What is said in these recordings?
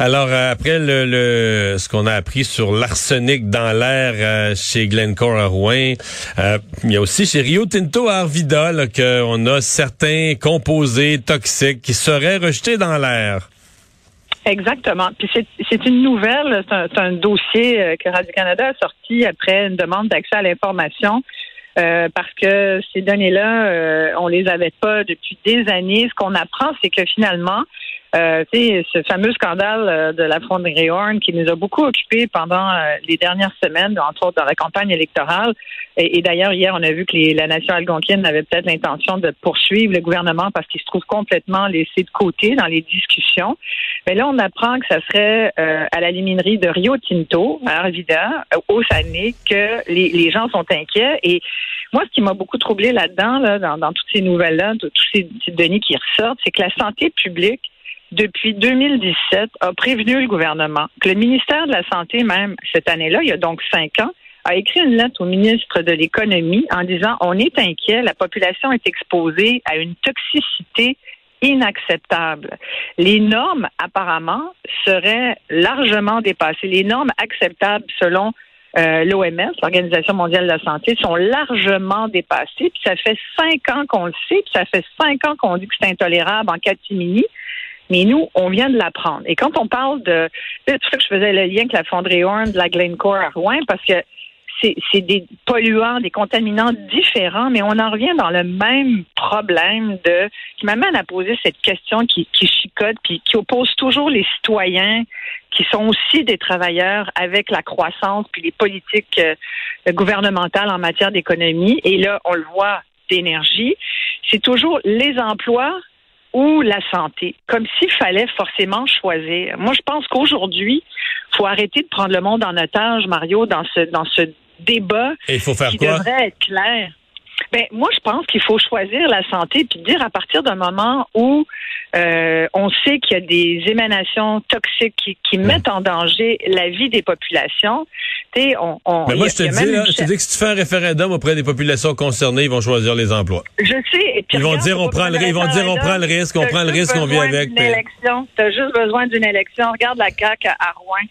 Alors euh, après le, le- ce qu'on a appris sur l'arsenic dans l'air euh, chez Glencore à Rouen, euh, il y a aussi chez Rio Tinto à Arvida qu'on a certains composés toxiques qui seraient rejetés dans l'air. Exactement. Puis c'est une nouvelle, c'est un, dossier que Radio-Canada a sorti après une demande d'accès à l'information. parce que ces données-là, euh, on les avait pas depuis des années. Ce qu'on apprend, c'est que finalement, euh, ce fameux scandale euh, de la fonderie Horn qui nous a beaucoup occupés pendant euh, les dernières semaines, entre autres dans la campagne électorale. Et, d'ailleurs, hier, on a vu que les- la nation algonquienne avait peut-être l'intention de poursuivre le gouvernement parce qu'il se trouve complètement laissé de côté dans les discussions. Mais là, on apprend que ça serait euh, à la liminerie de Rio Tinto, à Arvida, euh, au Saguenay, que les, les gens sont inquiets. Et moi, ce qui m'a beaucoup troublé là-dedans, là, dans, dans toutes ces nouvelles-là, tous ces petites données qui ressortent, c'est que la santé publique, depuis 2017, a prévenu le gouvernement que le ministère de la Santé, même cette année-là, il y a donc cinq ans, a écrit une lettre au ministre de l'Économie en disant on est inquiet, la population est exposée à une toxicité inacceptable. Les normes, apparemment, seraient largement dépassées. Les normes acceptables selon euh, l'OMS, l'Organisation mondiale de la santé, sont largement dépassées. Puis ça fait cinq ans qu'on le sait, puis ça fait cinq ans qu'on dit que c'est intolérable en catimini. Mais nous, on vient de l'apprendre. Et quand on parle de... C'est pour ça que je faisais le lien avec la fonderie Horn de la Glencore à Rouen, parce que c'est des polluants, des contaminants différents, mais on en revient dans le même problème de qui m'amène à poser cette question qui, qui chicote puis qui oppose toujours les citoyens qui sont aussi des travailleurs avec la croissance puis les politiques euh, gouvernementales en matière d'économie. Et là, on le voit d'énergie. C'est toujours les emplois ou la santé, comme s'il fallait forcément choisir. Moi, je pense qu'aujourd'hui, faut arrêter de prendre le monde en otage, Mario, dans ce dans ce débat Et il faut faire qui quoi? devrait être clair. Ben, moi, je pense qu'il faut choisir la santé puis dire à partir d'un moment où euh, on sait qu'il y a des émanations toxiques qui, qui mettent en danger la vie des populations. Tu sais, on, on, Mais moi, a- je te dis, là, je te dis que si tu fais un référendum auprès des populations concernées, ils vont choisir les emplois. Je sais. Et puis Ils vont regarde, dire, on prend le ils vont dire, on prend le risque, on prend le risque, on vit avec. élection. T'as juste besoin d'une élection. Regarde la CAQ à, à Rouen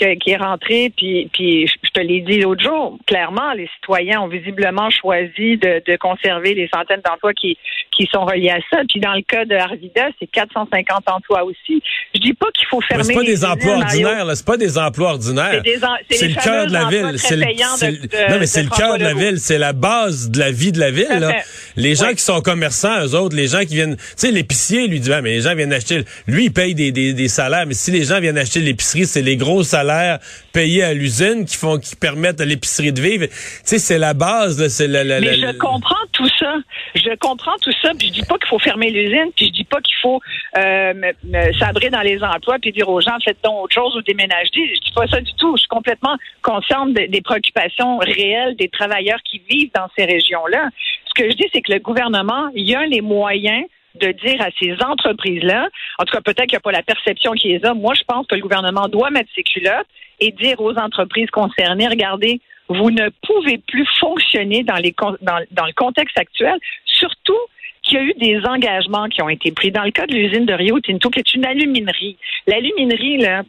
qui, qui est rentrée, puis, puis je te l'ai dit l'autre jour, clairement, les citoyens ont visiblement choisi de, de conserver les centaines d'emplois qui, qui sont reliés à ça. Puis dans le cas de Arvida, c'est 450 emplois aussi. Je dis pas qu'il faut fermer c'est pas les des emplois ordinaires, là. C'est pas des emplois ordinaires. C'est le cœur de la ville. C'est le, c'est de- le- de- non, mais de c'est le François cœur de la ville. C'est la base de la vie de la ville, Les gens qui sont commerçants, eux autres, les gens qui viennent, tu sais, l'épicier, lui dit, Ah, mais les gens viennent acheter, lui, il paye des, des, des salaires, mais si les gens viennent acheter l'épicerie, c'est les gros salaires payés à l'usine qui font, qui permettent à l'épicerie de vivre. Tu sais, c'est la base, c'est la, la, Mais la- je comprends tout ça. Je comprends tout ça. Puis je dis pas qu'il faut fermer l'usine. Puis je dis pas qu'il faut euh, me- me sabrer dans les emplois puis dire aux gens faites donc autre chose ou déménagez. Je dis pas ça du tout. Je suis complètement consciente de- des préoccupations réelles des travailleurs qui vivent dans ces régions-là. Ce que je dis, c'est que le gouvernement, il y a les moyens de dire à ces entreprises-là, en tout cas peut-être qu'il n'y a pas la perception qui est là, moi je pense que le gouvernement doit mettre ses culottes et dire aux entreprises concernées, regardez, vous ne pouvez plus fonctionner dans, les, le contexte actuel, surtout qu'il y a eu des engagements qui ont été pris. Dans le cas de l'usine de Rio Tinto, qui est une aluminerie, l'aluminerie, là,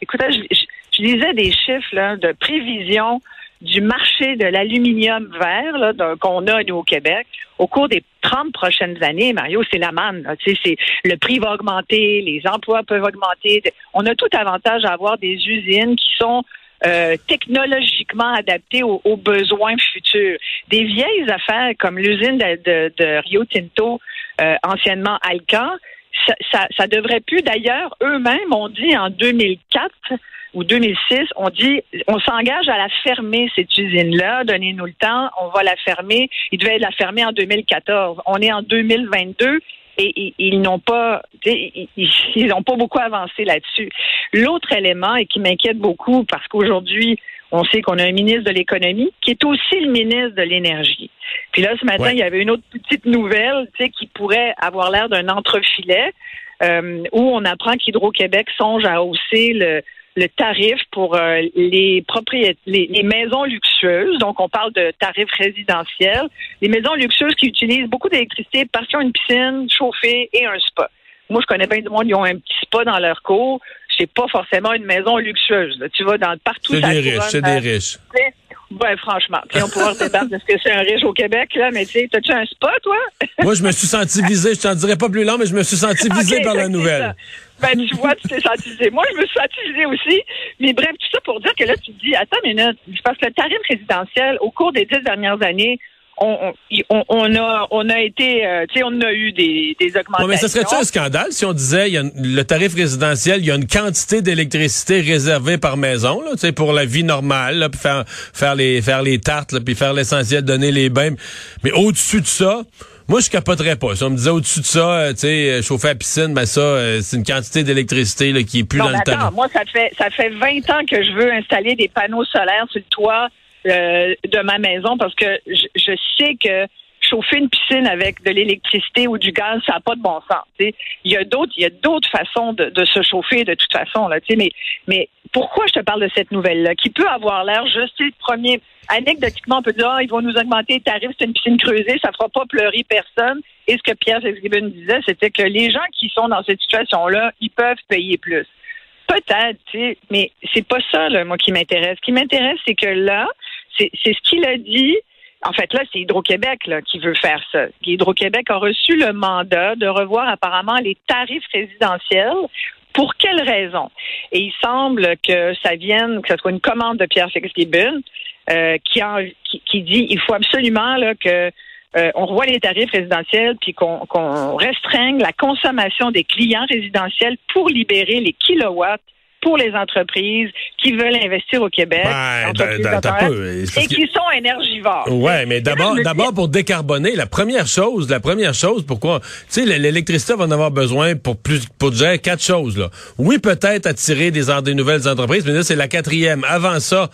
écoutez, je, je- je lisais des chiffres de prévision du marché de l'aluminium vert là, qu'on a, nous, au Québec, au cours des 30 prochaines années, Mario, c'est la manne. là. C'est, le prix va augmenter, les emplois peuvent augmenter. On a tout avantage à avoir des usines qui sont euh, technologiquement adaptées aux, aux besoins futurs. Des vieilles affaires comme l'usine de, de- de Rio Tinto, euh, anciennement Alcan, ça, ça, devrait plus. D'ailleurs, eux-mêmes ont dit en 2004 ou 2006, on dit, on s'engage à la fermer cette usine-là. Donnez-nous le temps, on va la fermer. Ils devaient la fermer en 2014. On est en 2022 et, ils n'ont pas, ils- ils ils n'ont pas beaucoup avancé là-dessus. L'autre élément et qui m'inquiète beaucoup parce qu'aujourd'hui, on sait qu'on a un ministre de l'économie qui est aussi le ministre de l'énergie. Puis là, ce matin, Ouais. il y avait une autre petite nouvelle, tu sais, qui pourrait avoir l'air d'un entrefilet, euh, où on apprend qu'Hydro-Québec songe à hausser le, le tarif pour euh, les propriétés, les, les maisons luxueuses. Donc, on parle de tarifs résidentiels. Les maisons luxueuses qui utilisent beaucoup d'électricité parce qu'ils ont une piscine chauffée et un spa. Moi, je connais bien du monde, ils ont un petit spa dans leur cour. C'est pas forcément une maison luxueuse. là. Tu vas dans partout. C'est des riches, c'est des riches. Ben, franchement, puis on pourra débattre de ce que c'est un riche au Québec, là, mais tu sais, t'as-tu un spa, toi? Moi, je me suis senti visé. Je t'en dirais pas plus long, mais je me suis senti visé par la que c'est nouvelle. Ben, tu vois, tu t'es senti visé. Moi, je me suis senti visé aussi. Mais bref, tout ça pour dire que là, tu te dis, attends une minute, parce que le tarif résidentiel, au cours des dix dernières années, on, on, on- a, on a été, euh, tu sais, on a eu des, des augmentations. Ouais, mais ce serait-tu un scandale si on disait il y a une- le tarif résidentiel, il y a une quantité d'électricité réservée par maison, là, tu sais, pour la vie normale, là, puis faire faire les faire les tartes, là, puis faire l'essentiel, donner les bains. Mais au-dessus de ça, moi je capoterais pas. Si on me disait au-dessus de ça, euh, tu sais, euh, chauffer la piscine, ben ça, euh, c'est une quantité d'électricité qui est plus Non, dans le attends, tarif. moi, ça fait, ça fait 20 ans que je veux installer des panneaux solaires sur le toit euh, de ma maison parce que je, je sais que chauffer une piscine avec de l'électricité ou du gaz, ça n'a pas de bon sens. Il y a d'autres, il y a d'autres façons de, se chauffer de toute façon. Là, mais, mais pourquoi je te parle de cette nouvelle-là, qui peut avoir l'air tu sais, premier. Anecdotiquement, on peut dire, ah, ils vont nous augmenter les tarifs, c'est une piscine creusée, ça fera pas pleurer personne. Et ce que Pierre Fitzgibbon disait, c'était que les gens qui sont dans cette situation-là, ils peuvent payer plus. Peut-être, mais c'est pas ça, là, moi, qui m'intéresse. Ce qui m'intéresse, c'est que là, c'est ce qu'il a dit. En fait, là, c'est Hydro-Québec qui veut faire ça. Hydro-Québec a reçu le mandat de revoir apparemment les tarifs résidentiels. Pour quelle raison? Et il semble que ça vienne, que ce soit une commande de Pierre Fitzgibbon euh, qui, dit il faut absolument là, que euh, on revoie les tarifs résidentiels puis qu'on restreigne la consommation des clients résidentiels pour libérer les kilowatts pour les entreprises qui veulent investir au Québec, Ben, t'as d'intérêt, peu. Et qui sont énergivores. Ouais, mais d'abord, d'abord pour décarboner, la première chose, la première chose, pourquoi, tu sais, l'électricité va en avoir besoin pour plus, pour gérer quatre choses là. Oui, peut-être attirer des, des nouvelles entreprises, mais là c'est la quatrième. Avant ça.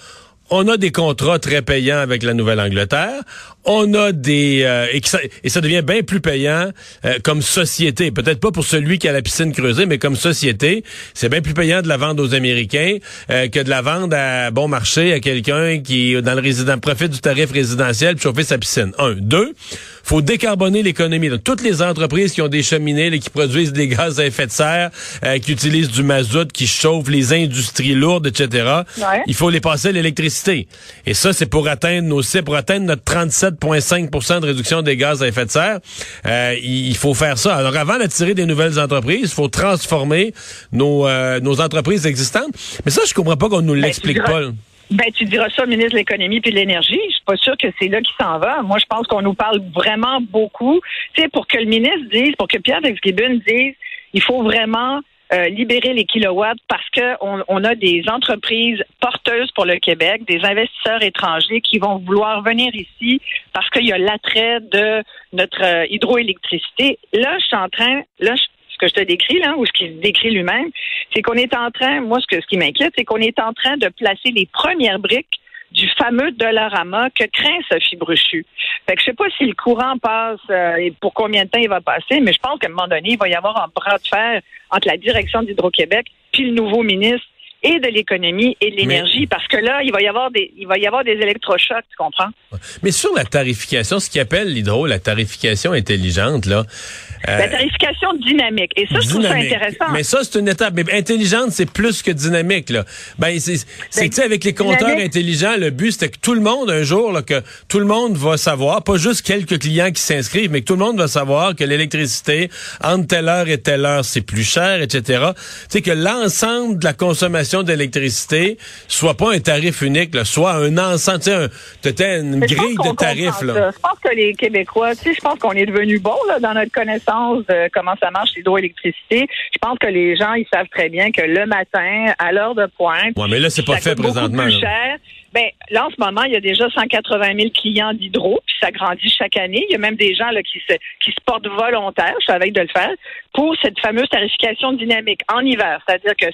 On a des contrats très payants avec la Nouvelle-Angleterre. On a des euh, et, ça devient bien plus payant euh, comme société. Peut-être pas pour celui qui a la piscine creusée, mais comme société, c'est bien plus payant de la vendre aux Américains euh, que de la vendre à bon marché à quelqu'un qui dans le résident profite du tarif résidentiel pour chauffer sa piscine. Un, deux, faut décarboner l'économie. Donc, toutes les entreprises qui ont des cheminées, là, qui produisent des gaz à effet de serre, euh, qui utilisent du mazout, qui chauffent les industries lourdes, etc. Ouais. Il faut les passer à l'électricité. Et ça, c'est pour atteindre nos cibles, pour atteindre notre 37,5% de réduction des gaz à effet de serre. Euh, il faut faire ça. Alors, avant d'attirer des nouvelles entreprises, il faut transformer nos, euh, nos entreprises existantes. Mais ça, je comprends pas qu'on nous l'explique tu diras- pas. là. Ben, tu diras ça au ministre de l'Économie puis de l'Énergie. Je suis pas sûre que c'est là qu'il s'en va. Moi, je pense qu'on nous parle vraiment beaucoup. Tu sais, pour que le ministre dise, pour que Pierre Fitzgibbon dise, il faut vraiment euh, libérer les kilowatts parce que on, on a des entreprises porteuses pour le Québec, des investisseurs étrangers qui vont vouloir venir ici parce qu'il y a l'attrait de notre euh, hydroélectricité. Là, je suis en train, là, je- ce que je te décris là, ou ce qu'il décrit lui-même, c'est qu'on est en train, moi, ce, que, ce qui m'inquiète, c'est qu'on est en train de placer les premières briques du fameux Dollarama que craint Sophie Bruchu. Fait que je sais pas si le courant passe euh, et pour combien de temps il va passer, mais je pense qu'à un moment donné, il va y avoir un bras de fer entre la direction d'Hydro-Québec puis le nouveau ministre et de l'économie et de l'énergie, parce que là, il va y avoir des, il va y avoir des électrochocs, tu comprends? Mais sur la tarification, ce qui appelle l'hydro, la tarification intelligente, là. Euh, la tarification dynamique. Et ça, je trouve ça intéressant. Mais ça, c'est une étape. Mais intelligente, c'est plus que dynamique, là. Ben, c'est, c'est tu sais, avec les compteurs intelligents, le but, c'était que tout le monde, un jour, là, que tout le monde va savoir, pas juste quelques clients qui s'inscrivent, mais que tout le monde va savoir que l'électricité, entre telle heure et telle heure, c'est plus cher, etc. Tu sais, que l'ensemble de la consommation d'électricité soit pas un tarif unique, là, soit un ensemble, tu sais, une grille de tarifs, là. Je pense que les Québécois, tu sais, je pense qu'on est devenu bon, là, dans notre connaissance de comment ça marche l'hydroélectricité. Je pense que les gens, ils savent très bien que le matin, à l'heure de pointe. Ouais, mais là, c'est pas fait présentement. Plus cher. Ben, là, en ce moment, il y a déjà 180 000 clients d'hydro, puis ça grandit chaque année. Il y a même des gens là, qui, se, qui se portent volontaires, je savais de le faire, pour cette fameuse tarification dynamique en hiver. C'est-à-dire que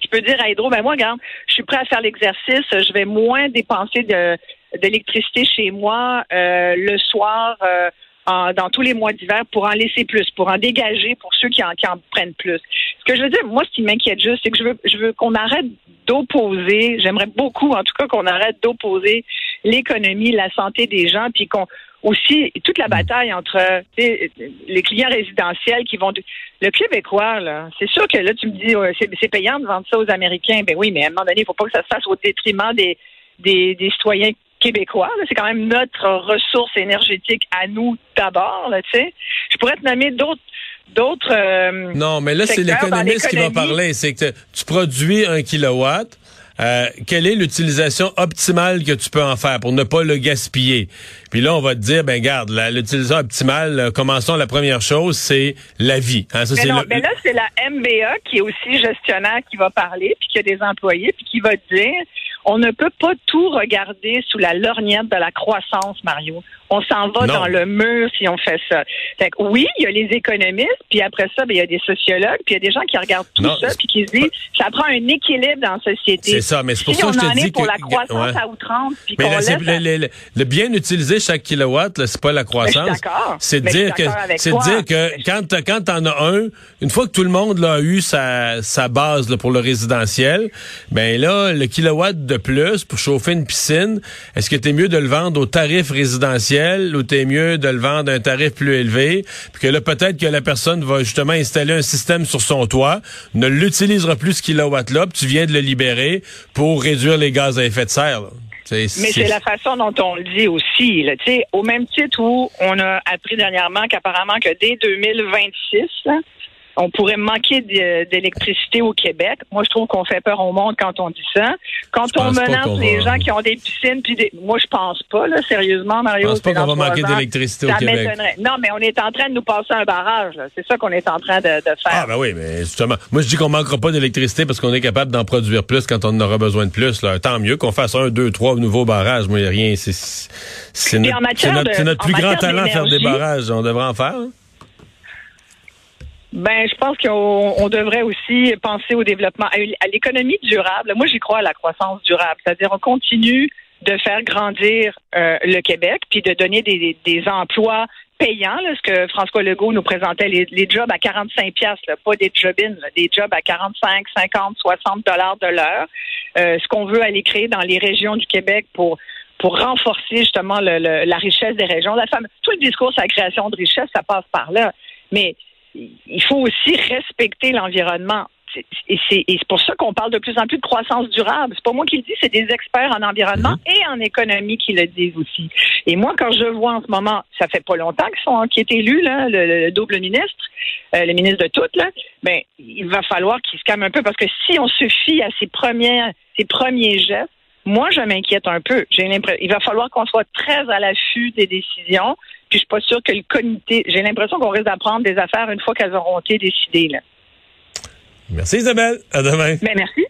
tu peux dire à Hydro, ben moi, regarde, je suis prêt à faire l'exercice, je vais moins dépenser de d'électricité chez moi euh, le soir. Euh, dans tous les mois d'hiver pour en laisser plus, pour en dégager pour ceux qui en, qui en prennent plus. Ce que je veux dire, moi, ce qui m'inquiète juste, c'est que je veux, je veux qu'on arrête d'opposer, j'aimerais beaucoup, en tout cas, qu'on arrête d'opposer l'économie, la santé des gens, puis qu'on aussi toute la bataille entre les clients résidentiels qui vont le québécois là c'est sûr que là tu me dis c'est payant de vendre ça aux américains ben oui mais à un moment donné il faut pas que ça se fasse au détriment des des, des citoyens québécois. C'est quand même notre ressource énergétique à nous d'abord. Tu sais, je pourrais te nommer d'autres d'autres. Euh, non, mais là c'est l'économiste qui va parler. C'est que tu produis un kilowatt. Euh, quelle est l'utilisation optimale que tu peux en faire pour ne pas le gaspiller? Puis là, on va te dire, ben garde, l'utilisation optimale, euh, commençons la première chose, c'est la vie. Hein, ça, mais, non, mais là, c'est la MBA qui est aussi gestionnaire qui va parler, puis qui a des employés, puis qui va te dire, on ne peut pas tout regarder sous la lorgnette de la croissance, Mario. On s'en va dans le mur si on fait ça. Fait oui, il y a les économistes, puis après ça, ben, il y a des sociologues, puis il y a des gens qui regardent tout ça, puis qui se disent, ça prend un équilibre dans la société. C'est ça, mais c'est pour ça que je te dis pour la croissance à outrance, puis mais le, bien utiliser chaque kilowatt, c'est pas la croissance. C'est de dire que, c'est dire que quand quand t'en as un, une fois que tout le monde l'a eu sa, sa base là, pour le résidentiel, ben là, le kilowatt de plus pour chauffer une piscine, est-ce que t'es mieux de le vendre au tarif résidentiel ou t'es mieux de le vendre à un tarif plus élevé, puis que là, peut-être que la personne va justement installer un système sur son toit, ne l'utilisera plus ce kilowatt-là, puis tu viens de le libérer pour réduire les gaz à effet de serre. Mais c'est la façon dont on le dit aussi. Là. Au même titre où on a appris dernièrement qu'apparemment que dès 2026, on pourrait manquer d'électricité au Québec. Moi, je trouve qu'on fait peur au monde quand on dit ça. Quand on menace les gens qui ont des piscines, puis des... moi, je pense pas, là, sérieusement, Mario. Je pense pas qu'on va manquer d'électricité au Québec. Non, mais on est en train de nous passer un barrage. C'est ça qu'on est en train de, faire. Ah, ben oui, mais justement, moi, je dis qu'on manquera pas d'électricité parce qu'on est capable d'en produire plus quand on en aura besoin de plus. Là. Tant mieux qu'on fasse un, deux, trois nouveaux barrages. Moi, il n'y a rien. C'est notre, notre, plus grand talent faire des barrages. On devrait en faire. Hein? Ben, je pense qu'on devrait aussi penser au développement, à l'économie durable. Moi, j'y crois à la croissance durable, c'est-à-dire on continue de faire grandir euh, le Québec, puis de donner des, des emplois payants, là, ce que François Legault nous présentait, les, les jobs à 45 piastres, pas des job des jobs à 45, 50, 60 dollars de l'heure. Euh, ce qu'on veut aller créer dans les régions du Québec pour pour renforcer justement le, la richesse des régions. La femme, tout le discours sur la création de richesse, ça passe par là. Mais il faut aussi respecter l'environnement. Et c'est pour ça qu'on parle de plus en plus de croissance durable. C'est pas moi qui le dis, c'est des experts en environnement mhm. et en économie qui le disent aussi. Et moi, quand je vois en ce moment, ça fait pas longtemps qu'ils sont qui est élu là, le, double ministre, euh, le ministre de toutes là, ben il va falloir qu'il se calme un peu parce que si on se fie à ses premiers ses premiers gestes, moi, je m'inquiète un peu. J'ai l'impression, il va falloir qu'on soit très à l'affût des décisions. Puis je suis pas sûre que le comité. J'ai l'impression qu'on risque d'apprendre des affaires une fois qu'elles auront été décidées. Là. Merci Isabelle. À demain. Ben, merci.